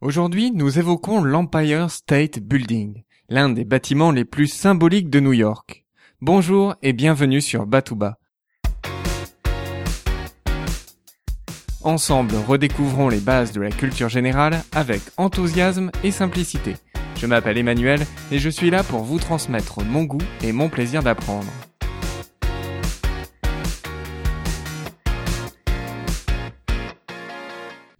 Aujourd'hui, nous évoquons l'Empire State Building, l'un des bâtiments les plus symboliques de New York. Bonjour et bienvenue sur Batouba. Ensemble, redécouvrons les bases de la culture générale avec enthousiasme et simplicité. Je m'appelle Emmanuel et je suis là pour vous transmettre mon goût et mon plaisir d'apprendre.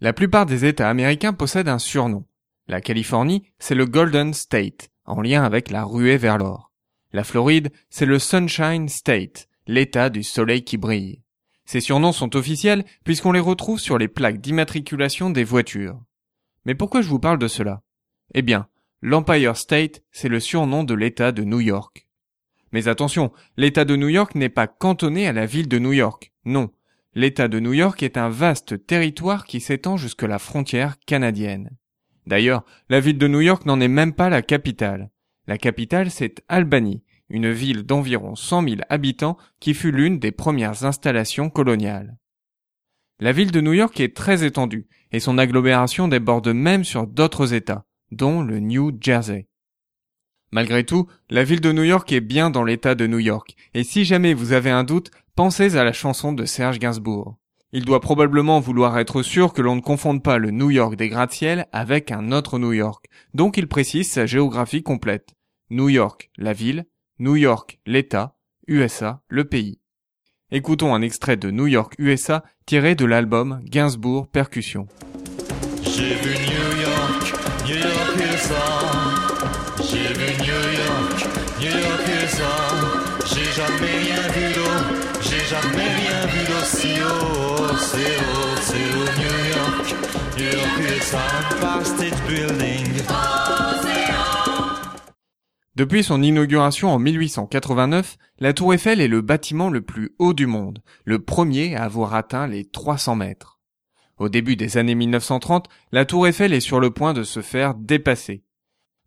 La plupart des États américains possèdent un surnom. La Californie, c'est le Golden State, en lien avec la ruée vers l'or. La Floride, c'est le Sunshine State, l'État du soleil qui brille. Ces surnoms sont officiels puisqu'on les retrouve sur les plaques d'immatriculation des voitures. Mais pourquoi je vous parle de cela? Eh bien, l'Empire State, c'est le surnom de l'État de New York. Mais attention, l'État de New York n'est pas cantonné à la ville de New York. Non, L'État de New York est un vaste territoire qui s'étend jusque la frontière canadienne. D'ailleurs, la ville de New York n'en est même pas la capitale. La capitale, c'est Albany, une ville d'environ 100 000 habitants qui fut l'une des premières installations coloniales. La ville de New York est très étendue et son agglomération déborde même sur d'autres États, dont le New Jersey. Malgré tout, la ville de New York est bien dans l'état de New York, et si jamais vous avez un doute, pensez à la chanson de Serge Gainsbourg. Il doit probablement vouloir être sûr que l'on ne confonde pas le New York des gratte-ciel avec un autre New York, donc il précise sa géographie complète. New York, la ville, New York, l'État, USA, le pays. Écoutons un extrait de New York, USA, tiré de l'album Gainsbourg Percussion. J'ai vu New York, New York USA. J'ai jamais rien vu d'eau, j'ai jamais rien vu d'aussi haut. C'est haut, c'est haut, New York, New York USA. Empire State Building. Depuis son inauguration en 1889, la Tour Eiffel est le bâtiment le plus haut du monde, le premier à avoir atteint les 300 mètres. Au début des années 1930, la Tour Eiffel est sur le point de se faire dépasser.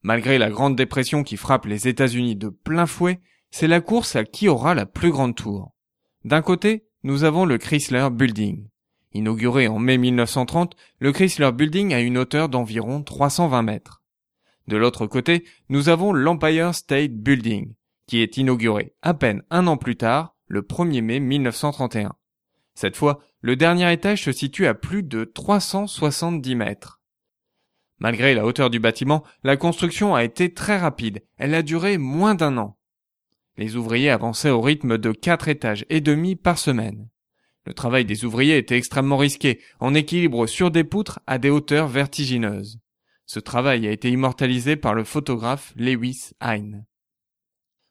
Malgré la grande dépression qui frappe les États-Unis de plein fouet, c'est la course à qui aura la plus grande tour. D'un côté, nous avons le Chrysler Building. Inauguré en mai 1930, le Chrysler Building a une hauteur d'environ 320 mètres. De l'autre côté, nous avons l'Empire State Building, qui est inauguré à peine un an plus tard, le 1er mai 1931. Cette fois, le dernier étage se situe à plus de 370 mètres. Malgré la hauteur du bâtiment, la construction a été très rapide. Elle a duré moins d'un an. Les ouvriers avançaient au rythme de quatre étages et demi par semaine. Le travail des ouvriers était extrêmement risqué, en équilibre sur des poutres à des hauteurs vertigineuses. Ce travail a été immortalisé par le photographe Lewis Hine.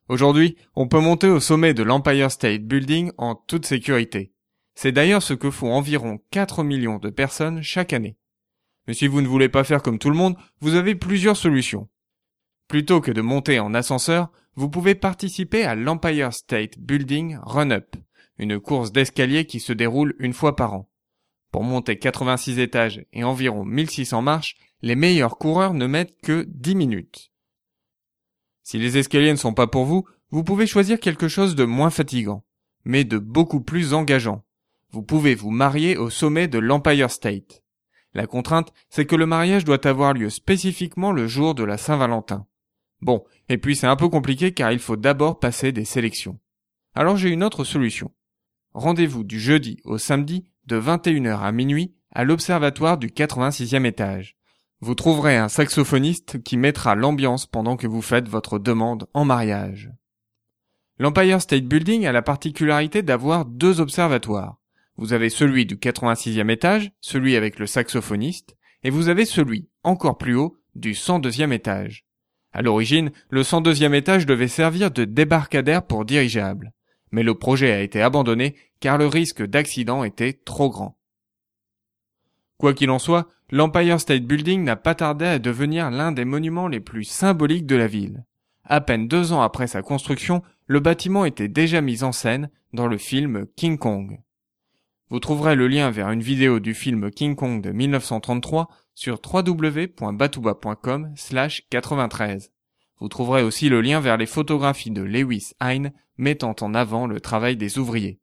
Aujourd'hui, on peut monter au sommet de l'Empire State Building en toute sécurité. C'est d'ailleurs ce que font environ 4 millions de personnes chaque année. Mais si vous ne voulez pas faire comme tout le monde, vous avez plusieurs solutions. Plutôt que de monter en ascenseur, vous pouvez participer à l'Empire State Building Run-Up, une course d'escalier qui se déroule une fois par an. Pour monter 86 étages et environ 1600 marches, les meilleurs coureurs ne mettent que 10 minutes. Si les escaliers ne sont pas pour vous, vous pouvez choisir quelque chose de moins fatigant, mais de beaucoup plus engageant. Vous pouvez vous marier au sommet de l'Empire State. La contrainte, c'est que le mariage doit avoir lieu spécifiquement le jour de la Saint-Valentin. Bon, et puis c'est un peu compliqué car il faut d'abord passer des sélections. Alors j'ai une autre solution. Rendez-vous du jeudi au samedi de 21h à minuit à l'observatoire du 86e étage. Vous trouverez un saxophoniste qui mettra l'ambiance pendant que vous faites votre demande en mariage. L'Empire State Building a la particularité d'avoir deux observatoires. Vous avez celui du 86e étage, celui avec le saxophoniste, et vous avez celui, encore plus haut, du 102e étage. À l'origine, le 102e étage devait servir de débarcadère pour dirigeables. Mais le projet a été abandonné car le risque d'accident était trop grand. Quoi qu'il en soit, l'Empire State Building n'a pas tardé à devenir l'un des monuments les plus symboliques de la ville. À peine deux ans après sa construction, le bâtiment était déjà mis en scène dans le film King Kong. Vous trouverez le lien vers une vidéo du film King Kong de 1933 sur www.batouba.com 93. Vous trouverez aussi le lien vers les photographies de Lewis Hine mettant en avant le travail des ouvriers.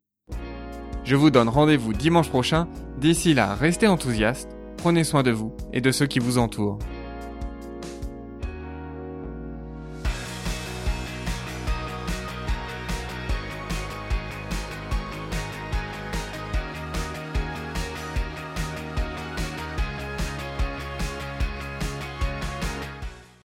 Je vous donne rendez-vous dimanche prochain. D'ici là, restez enthousiastes prenez soin de vous et de ceux qui vous entourent.